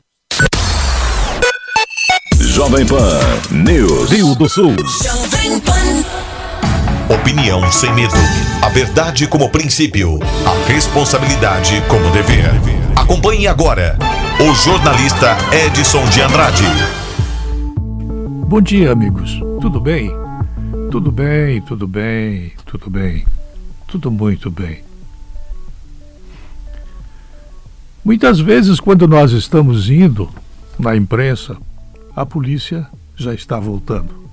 Jovem Pan News. Rio do Sul. Opinião sem medo. A verdade como princípio. A responsabilidade como dever. Acompanhe agora o jornalista Edson de Andrade. Bom dia, amigos. Tudo bem? Tudo bem, tudo bem, tudo bem. Tudo muito bem. Muitas vezes, quando nós estamos indo na imprensa, a polícia já está voltando.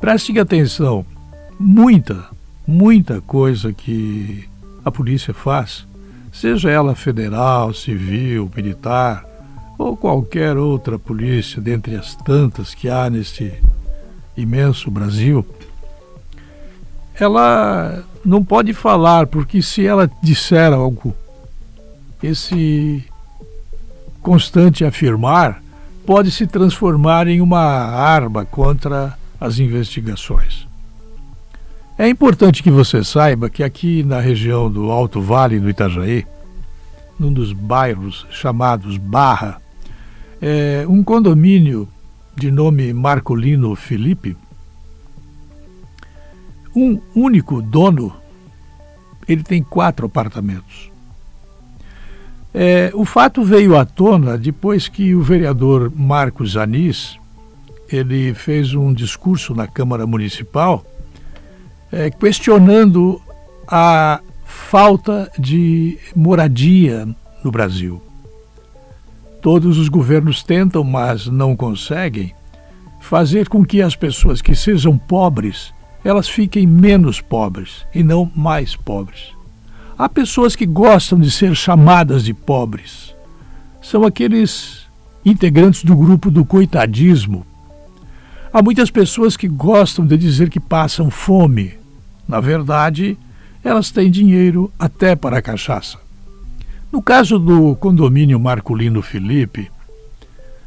Prestem atenção, muita, muita coisa que a polícia faz, seja ela federal, civil, militar ou qualquer outra polícia, dentre as tantas que há neste imenso Brasil, ela não pode falar, porque se ela disser algo, esse constante afirmar pode se transformar em uma arma contra as investigações. É importante que você saiba que aqui na região do Alto Vale do Itajaí, num dos bairros chamados Barra, é um condomínio de nome Marcolino Felipe, um único dono, ele tem quatro apartamentos. É, o fato veio à tona depois que o vereador Marcos Anis ele fez um discurso na Câmara Municipal é, questionando a falta de moradia no Brasil. Todos os governos tentam, mas não conseguem, fazer com que as pessoas que sejam pobres elas fiquem menos pobres e não mais pobres. Há pessoas que gostam de ser chamadas de pobres. São aqueles integrantes do grupo do coitadismo. Há muitas pessoas que gostam de dizer que passam fome. Na verdade, elas têm dinheiro até para a cachaça. No caso do condomínio Marculino Felipe,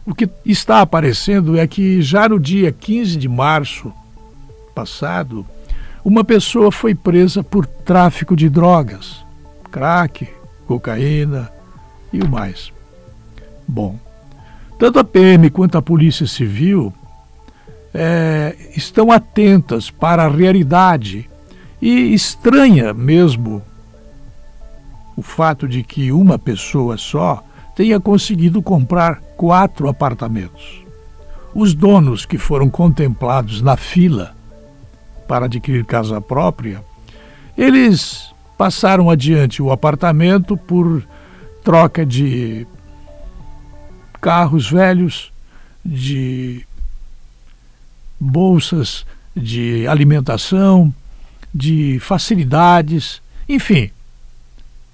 o que está aparecendo é que já no dia 15 de março passado, uma pessoa foi presa por tráfico de drogas, crack, cocaína e o mais. Bom, tanto a PM quanto a Polícia Civil é, estão atentas para a realidade e estranha mesmo o fato de que uma pessoa só tenha conseguido comprar quatro apartamentos. Os donos que foram contemplados na fila para adquirir casa própria, eles passaram adiante o apartamento por troca de carros velhos, de bolsas de alimentação, de facilidades, enfim.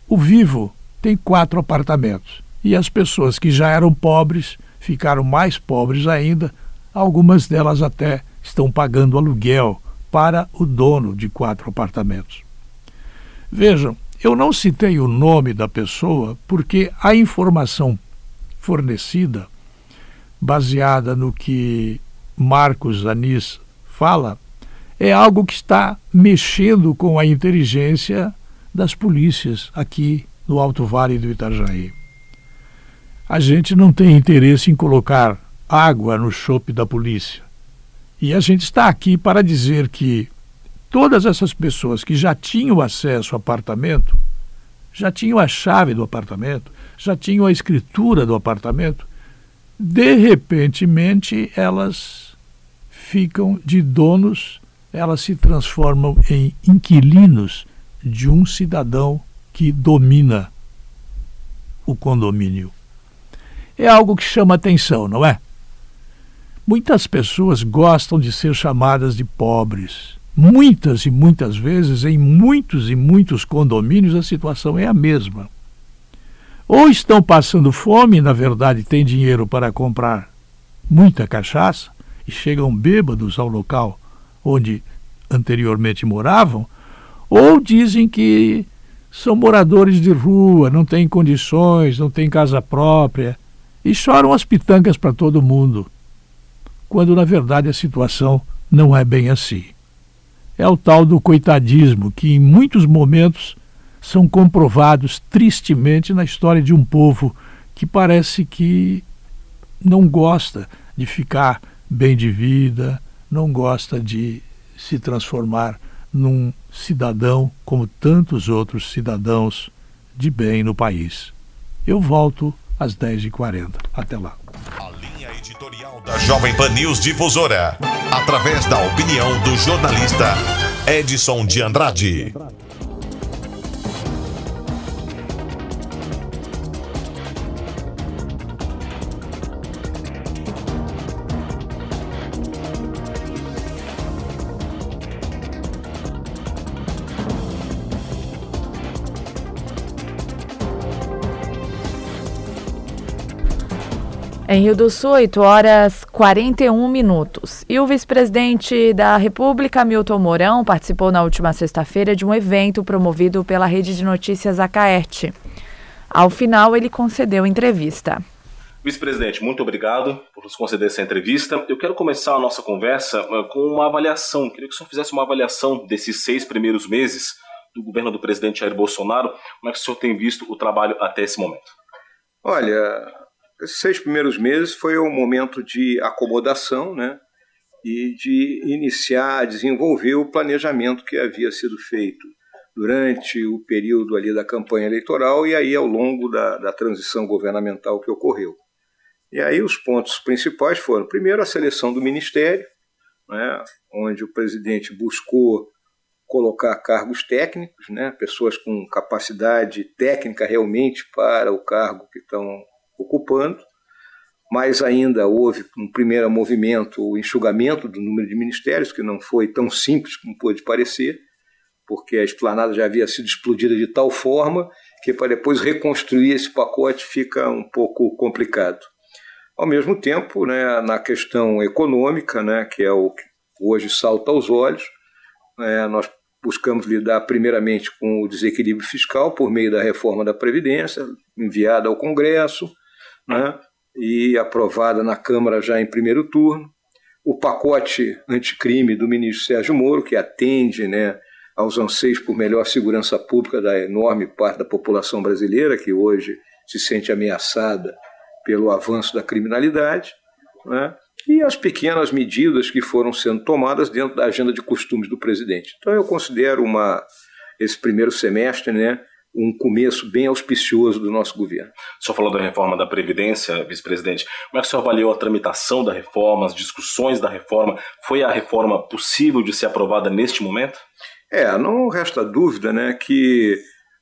O Vivo tem quatro apartamentos e as pessoas que já eram pobres ficaram mais pobres ainda, algumas delas até estão pagando aluguel para o dono de quatro apartamentos. Vejam, eu não citei o nome da pessoa porque a informação fornecida, baseada no que Marcos Anis fala, é algo que está mexendo com a inteligência das polícias aqui no Alto Vale do Itajaí. A gente não tem interesse em colocar água no chope da polícia. E a gente está aqui para dizer que todas essas pessoas que já tinham acesso ao apartamento já tinham a chave do apartamento, já tinham a escritura do apartamento. De repentemente, elas ficam de donos, elas se transformam em inquilinos de um cidadão que domina o condomínio. É algo que chama atenção, não é? Muitas pessoas gostam de ser chamadas de pobres. Muitas e muitas vezes, em muitos e muitos condomínios, a situação é a mesma. Ou estão passando fome e, na verdade, têm dinheiro para comprar muita cachaça e chegam bêbados ao local onde anteriormente moravam, ou dizem que são moradores de rua, não têm condições, não têm casa própria e choram as pitangas para todo mundo, quando na verdade a situação não é bem assim. É o tal do coitadismo que em muitos momentos são comprovados tristemente na história de um povo que parece que não gosta de ficar bem de vida, não gosta de se transformar num cidadão como tantos outros cidadãos de bem no país. Eu volto às 10h40. Até lá. Da Jovem Pan News Difusora, através da opinião do jornalista Edson de Andrade. Em Rio do Sul, 8 horas 41 minutos. E o vice-presidente da República, Milton Mourão, participou na última sexta-feira de um evento promovido pela rede de notícias Acaerte. Ao final, ele concedeu entrevista. Vice-presidente, muito obrigado por nos conceder essa entrevista. Eu quero começar a nossa conversa eh, com uma avaliação. Queria que o senhor fizesse uma avaliação desses seis primeiros meses do governo do presidente Jair Bolsonaro. Como é que o senhor tem visto o trabalho até esse momento? Olha, esses seis primeiros meses foi um momento de acomodação, né? E de iniciar, desenvolver o planejamento que havia sido feito durante o período ali da campanha eleitoral e aí ao longo da, da transição governamental que ocorreu. E aí os pontos principais foram, primeiro, a seleção do ministério, né, onde o presidente buscou colocar cargos técnicos, né, pessoas com capacidade técnica realmente para o cargo que estão ocupando, mas ainda houve um primeiro movimento, o enxugamento do número de ministérios, que não foi tão simples como pôde parecer, porque a esplanada já havia sido explodida de tal forma que para depois reconstruir esse pacote fica um pouco complicado. Ao mesmo tempo, né, na questão econômica, né, que é o que hoje salta aos olhos, é, nós buscamos lidar primeiramente com o desequilíbrio fiscal por meio da reforma da Previdência, enviada ao Congresso, né, e aprovada na Câmara já em primeiro turno. O pacote anticrime do ministro Sérgio Moro, que atende né, aos anseios por melhor segurança pública da enorme parte da população brasileira, que hoje se sente ameaçada pelo avanço da criminalidade, né, e as pequenas medidas que foram sendo tomadas dentro da agenda de costumes do presidente. Então eu considero uma, esse primeiro semestre né, um começo bem auspicioso do nosso governo. O senhor falou da reforma da Previdência, vice-presidente. Como é que o senhor avaliou a tramitação da reforma, as discussões da reforma? Foi a reforma possível de ser aprovada neste momento? É, não resta dúvida né, que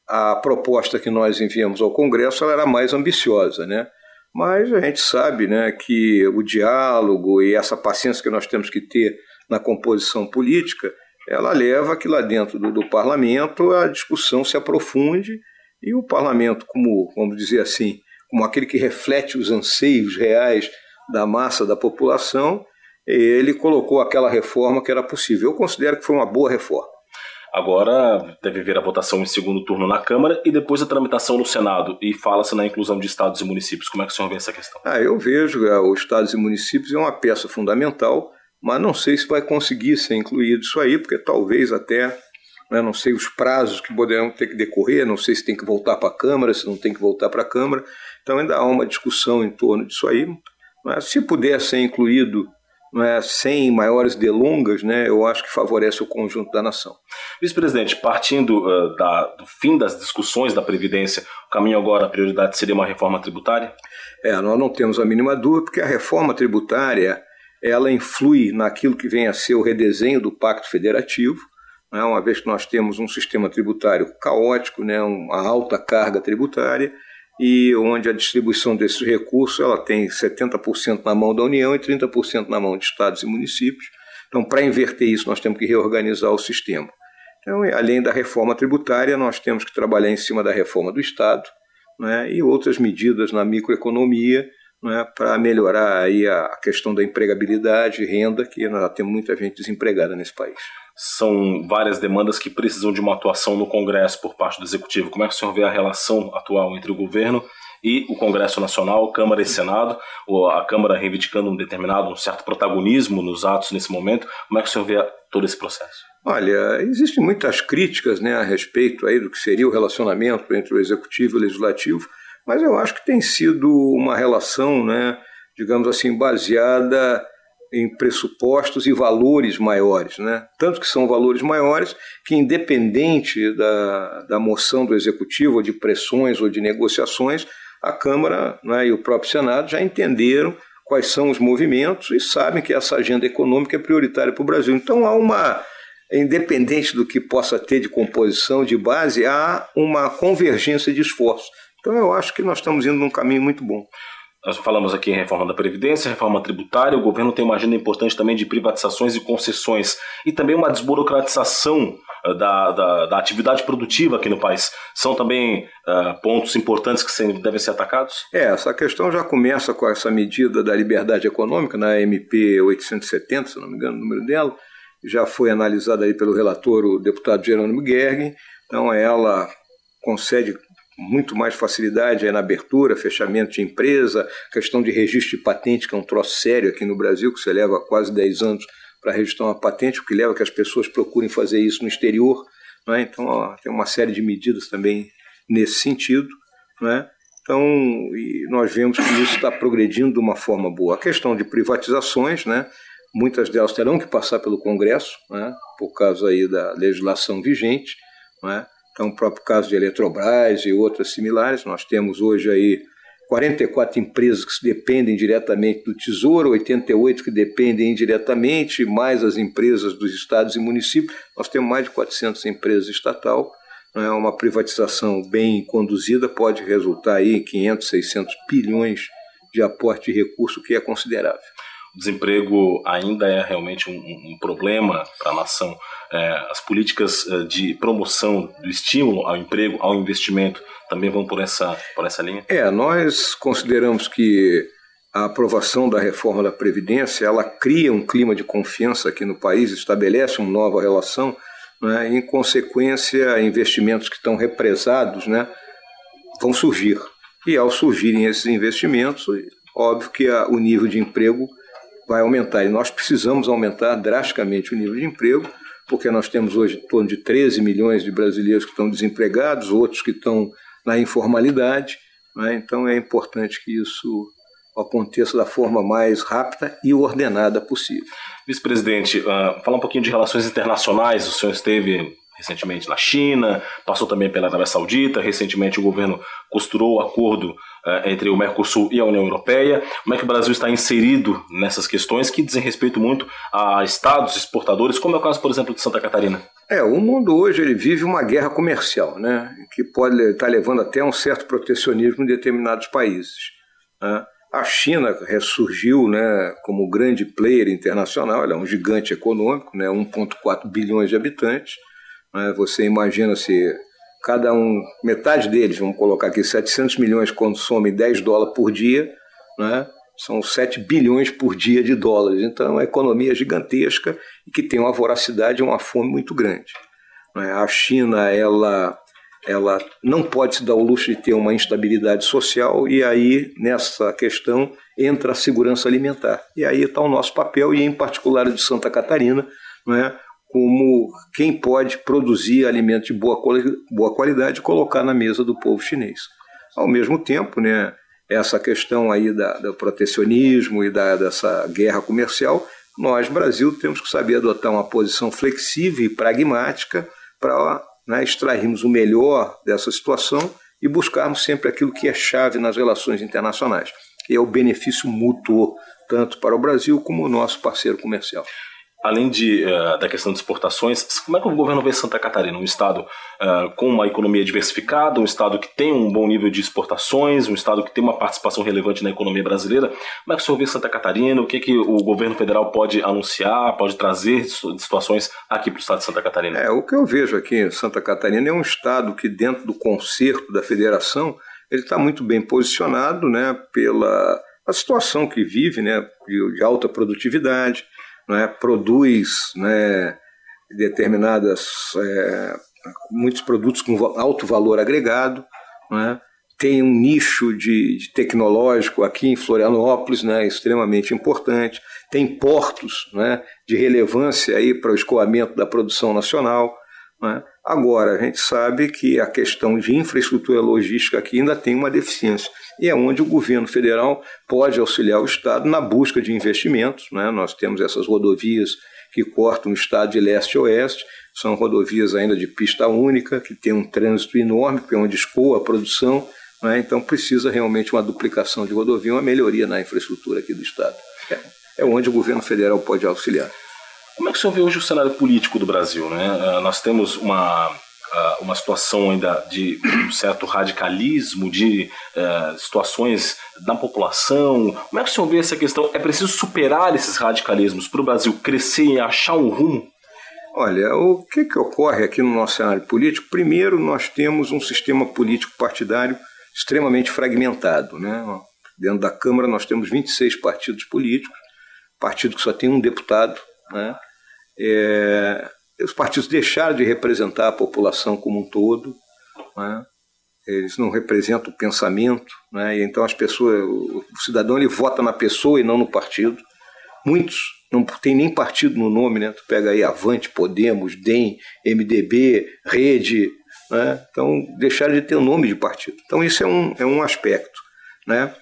a proposta que nós enviamos ao Congresso era mais ambiciosa, né? Mas a gente sabe né, que o diálogo e essa paciência que nós temos que ter na composição política ela leva que lá dentro do, do parlamento a discussão se aprofunde e o parlamento, como vamos dizer assim, como aquele que reflete os anseios reais da massa da população, ele colocou aquela reforma que era possível. Eu considero que foi uma boa reforma. Agora deve haver a votação em segundo turno na Câmara e depois a tramitação no Senado. E fala-se na inclusão de estados e municípios. Como é que o senhor vê essa questão? Ah, eu vejo que os estados e municípios é uma peça fundamental mas não sei se vai conseguir ser incluído isso aí, porque talvez até, né, não sei os prazos que poderão ter que decorrer, não sei se tem que voltar para a Câmara, se não tem que voltar para a Câmara, então ainda há uma discussão em torno disso aí, mas se puder ser incluído é, sem maiores delongas, né, eu acho que favorece o conjunto da nação. Vice-presidente, partindo uh, da, do fim das discussões da Previdência, o caminho agora, a prioridade seria uma reforma tributária? É, nós não temos a mínima dúvida, porque a reforma tributária ela influi naquilo que vem a ser o redesenho do Pacto Federativo, né, uma vez que nós temos um sistema tributário caótico, né, uma alta carga tributária, e onde a distribuição desses recursos ela tem 70% na mão da União e 30% na mão de estados e municípios. Então, para inverter isso, nós temos que reorganizar o sistema. Então, além da reforma tributária, nós temos que trabalhar em cima da reforma do Estado né, e outras medidas na microeconomia né, para melhorar aí a questão da empregabilidade e renda, que nós temos muita gente desempregada nesse país são várias demandas que precisam de uma atuação no Congresso por parte do Executivo. Como é que o senhor vê a relação atual entre o governo e o Congresso Nacional, Câmara e Senado, a Câmara reivindicando um determinado, um certo protagonismo nos atos nesse momento. Como é que o senhor vê todo esse processo? Olha, existem muitas críticas né, a respeito aí do que seria o relacionamento entre o Executivo e o Legislativo, mas eu acho que tem sido uma relação, né, digamos assim, baseada em pressupostos e valores maiores, né? Tanto que são valores maiores que, independente da, da moção do executivo, ou de pressões ou de negociações, a Câmara né, e o próprio Senado já entenderam quais são os movimentos e sabem que essa agenda econômica é prioritária para o Brasil. Então há uma, independente do que possa ter de composição, de base, há uma convergência de esforços. Então eu acho que nós estamos indo num caminho muito bom. Nós falamos aqui em reforma da Previdência, reforma tributária, o governo tem uma agenda importante também de privatizações e concessões e também uma desburocratização uh, da, da, da, atividade produtiva aqui no país. São também uh, pontos importantes que devem ser atacados? É, essa questão já começa com essa medida da liberdade econômica, na MP 870, se não me engano o número dela, já foi analisada aí pelo relator, o deputado Jerônimo Gergen, então ela concede muito mais facilidade na abertura, fechamento de empresa, questão de registro de patente, que é um troço sério aqui no Brasil, que você leva quase 10 anos para registrar uma patente, o que leva a que as pessoas procurem fazer isso no exterior. É? Então, ó, tem uma série de medidas também nesse sentido. É? Então, nós vemos que isso está progredindo de uma forma boa. A questão de privatizações, né? muitas delas terão que passar pelo Congresso, né? por causa aí da legislação vigente. Né? Então, o próprio caso de Eletrobras e outras similares, nós temos hoje aí 44 empresas que dependem diretamente do Tesouro, 88 que dependem indiretamente, mais as empresas dos estados e municípios. Nós temos mais de 400 empresas estatal. É uma privatização bem conduzida pode resultar aí em 500, 600 bilhões de aporte de recurso, que é considerável. Desemprego ainda é realmente um, um problema para a nação. É, as políticas é, de promoção do estímulo ao emprego, ao investimento, também vão por essa, por essa linha? É, nós consideramos que a aprovação da reforma da Previdência ela cria um clima de confiança aqui no país, estabelece uma nova relação, né, em consequência, investimentos que estão represados né, vão surgir. E ao surgirem esses investimentos, óbvio que a, o nível de emprego vai aumentar. E nós precisamos aumentar drasticamente o nível de emprego, porque nós temos hoje em torno de 13 milhões de brasileiros que estão desempregados, outros que estão na informalidade. Né? Então é importante que isso aconteça da forma mais rápida e ordenada possível. Vice-presidente, uh, falar um pouquinho de relações internacionais. O senhor esteve recentemente na China, passou também pela Arábia Saudita, recentemente o governo costurou o acordo uh, entre o Mercosul e a União Europeia. Como é que o Brasil está inserido nessas questões que dizem respeito muito a estados exportadores, como é o caso, por exemplo, de Santa Catarina? É, o mundo hoje ele vive uma guerra comercial, né, que pode estar levando até um certo protecionismo em determinados países. Né? A China ressurgiu né, como grande player internacional, ela é um gigante econômico, né, 1,4 bilhões de habitantes. Né? Você imagina se cada um, metade deles, vamos colocar aqui 700 milhões consomem 10 dólares por dia, né? são 7 bilhões por dia de dólares. Então é uma economia gigantesca e que tem uma voracidade e uma fome muito grande. Né? A China, ela, ela não pode se dar o luxo de ter uma instabilidade social e aí nessa questão entra a segurança alimentar. E aí está o nosso papel e em particular de Santa Catarina, não é? Como quem pode produzir alimentos de boa, boa qualidade e colocar na mesa do povo chinês. Ao mesmo tempo, né, essa questão aí da, do protecionismo e da, dessa guerra comercial nós, Brasil, temos que saber adotar uma posição flexível e pragmática para né, extrairmos o melhor dessa situação e buscarmos sempre aquilo que é chave nas relações internacionais, que é o benefício mútuo, tanto para o Brasil como o nosso parceiro comercial além de, uh, da questão de exportações, como é que o governo vê Santa Catarina? Um estado uh, com uma economia diversificada, um estado que tem um bom nível de exportações, um estado que tem uma participação relevante na economia brasileira. Como é que o senhor vê Santa Catarina? O que, que o governo federal pode anunciar, pode trazer de situações aqui para o estado de Santa Catarina? É, o que eu vejo aqui em Santa Catarina é um estado que, dentro do concerto da federação, ele está muito bem posicionado né, pela a situação que vive, né, de alta produtividade, né, produz né, determinadas é, muitos produtos com alto valor agregado, né, tem um nicho de, de, tecnológico aqui em Florianópolis, né, extremamente importante, tem portos né, de relevância aí para o escoamento da produção nacional. Né. Agora, a gente sabe que a questão de infraestrutura logística aqui ainda tem uma deficiência e é onde o governo federal pode auxiliar o Estado na busca de investimentos. Né? Nós temos essas rodovias que cortam o Estado de leste a oeste, são rodovias ainda de pista única, que tem um trânsito enorme, que é onde escoa a produção, né? então precisa realmente uma duplicação de rodovia, uma melhoria na infraestrutura aqui do Estado. É, onde o governo federal pode auxiliar. Como é que o senhor vê hoje o cenário político do Brasil? Né? Uh, nós temos uma uh, uma situação ainda de um certo radicalismo, de uh, situações da população. Como é que o senhor vê essa questão? É preciso superar esses radicalismos para o Brasil crescer e achar um rumo? Olha, o que, que ocorre aqui no nosso cenário político? Primeiro, nós temos um sistema político partidário extremamente fragmentado. Né? Dentro da Câmara, nós temos 26 partidos políticos, partido que só tem um deputado. Né? É, os partidos deixaram de representar a população como um todo, né? eles não representam o pensamento, né? então as pessoas, o cidadão ele vota na pessoa e não no partido. Muitos não tem nem partido no nome, né? Tu pega aí Avante, Podemos, DEM, MDB, Rede, né? Então deixaram de ter o nome de partido. Então isso é um, é um aspecto, né?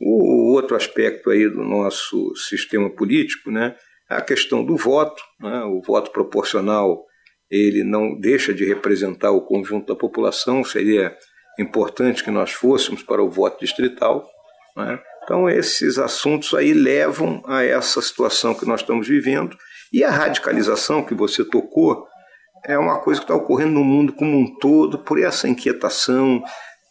O outro aspecto aí do nosso sistema político, né? A questão do voto, né? o voto proporcional ele não deixa de representar o conjunto da população, seria importante que nós fôssemos para o voto distrital. Né? Então, esses assuntos aí levam a essa situação que nós estamos vivendo. E a radicalização que você tocou é uma coisa que está ocorrendo no mundo como um todo, por essa inquietação,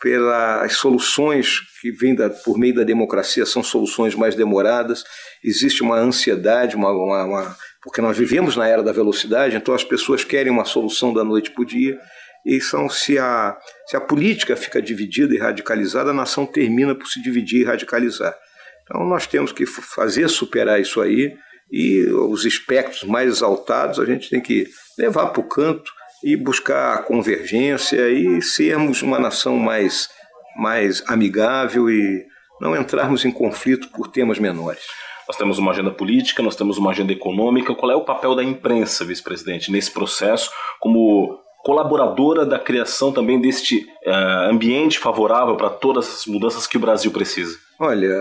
pelas soluções que vêm da, por meio da democracia, são soluções mais demoradas, existe uma ansiedade, uma, uma, uma, porque nós vivemos na era da velocidade, então as pessoas querem uma solução da noite para o dia, e são, se, a, se a política fica dividida e radicalizada, a nação termina por se dividir e radicalizar. Então nós temos que fazer superar isso aí, e os espectros mais exaltados a gente tem que levar para o canto, e buscar a convergência e sermos uma nação mais, mais amigável e não entrarmos em conflito por temas menores. Nós temos uma agenda política, nós temos uma agenda econômica. Qual é o papel da imprensa, vice-presidente, nesse processo, como colaboradora da criação também deste uh, ambiente favorável para todas as mudanças que o Brasil precisa? Olha,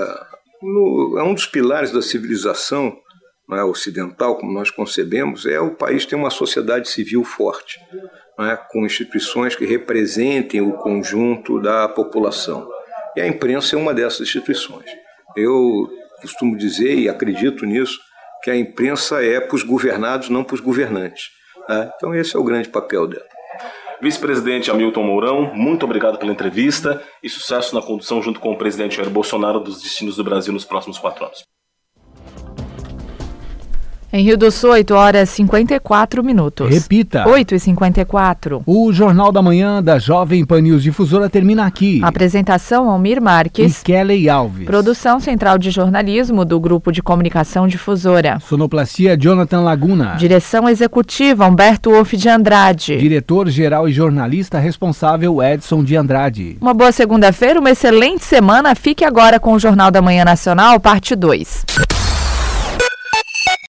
no, é um dos pilares da civilização é, ocidental, como nós concebemos, é o país ter uma sociedade civil forte, é, com instituições que representem o conjunto da população. E a imprensa é uma dessas instituições. Eu costumo dizer, e acredito nisso, que a imprensa é para os governados, não para os governantes. É? Então, esse é o grande papel dela. Vice-presidente Hamilton Mourão, muito obrigado pela entrevista e sucesso na condução junto com o presidente Jair Bolsonaro dos destinos do Brasil nos próximos quatro anos. Em Rio do Sul, 8 horas e 54 minutos. Repita. 8 e 54. O Jornal da Manhã da Jovem Pan News Difusora termina aqui. Apresentação Almir Marques. E Kelly Alves. Produção Central de Jornalismo do Grupo de Comunicação Difusora. Sonoplastia Jonathan Laguna. Direção Executiva Humberto Wolff de Andrade. Diretor-Geral e Jornalista Responsável Edson de Andrade. Uma boa segunda-feira, uma excelente semana. Fique agora com o Jornal da Manhã Nacional, parte 2.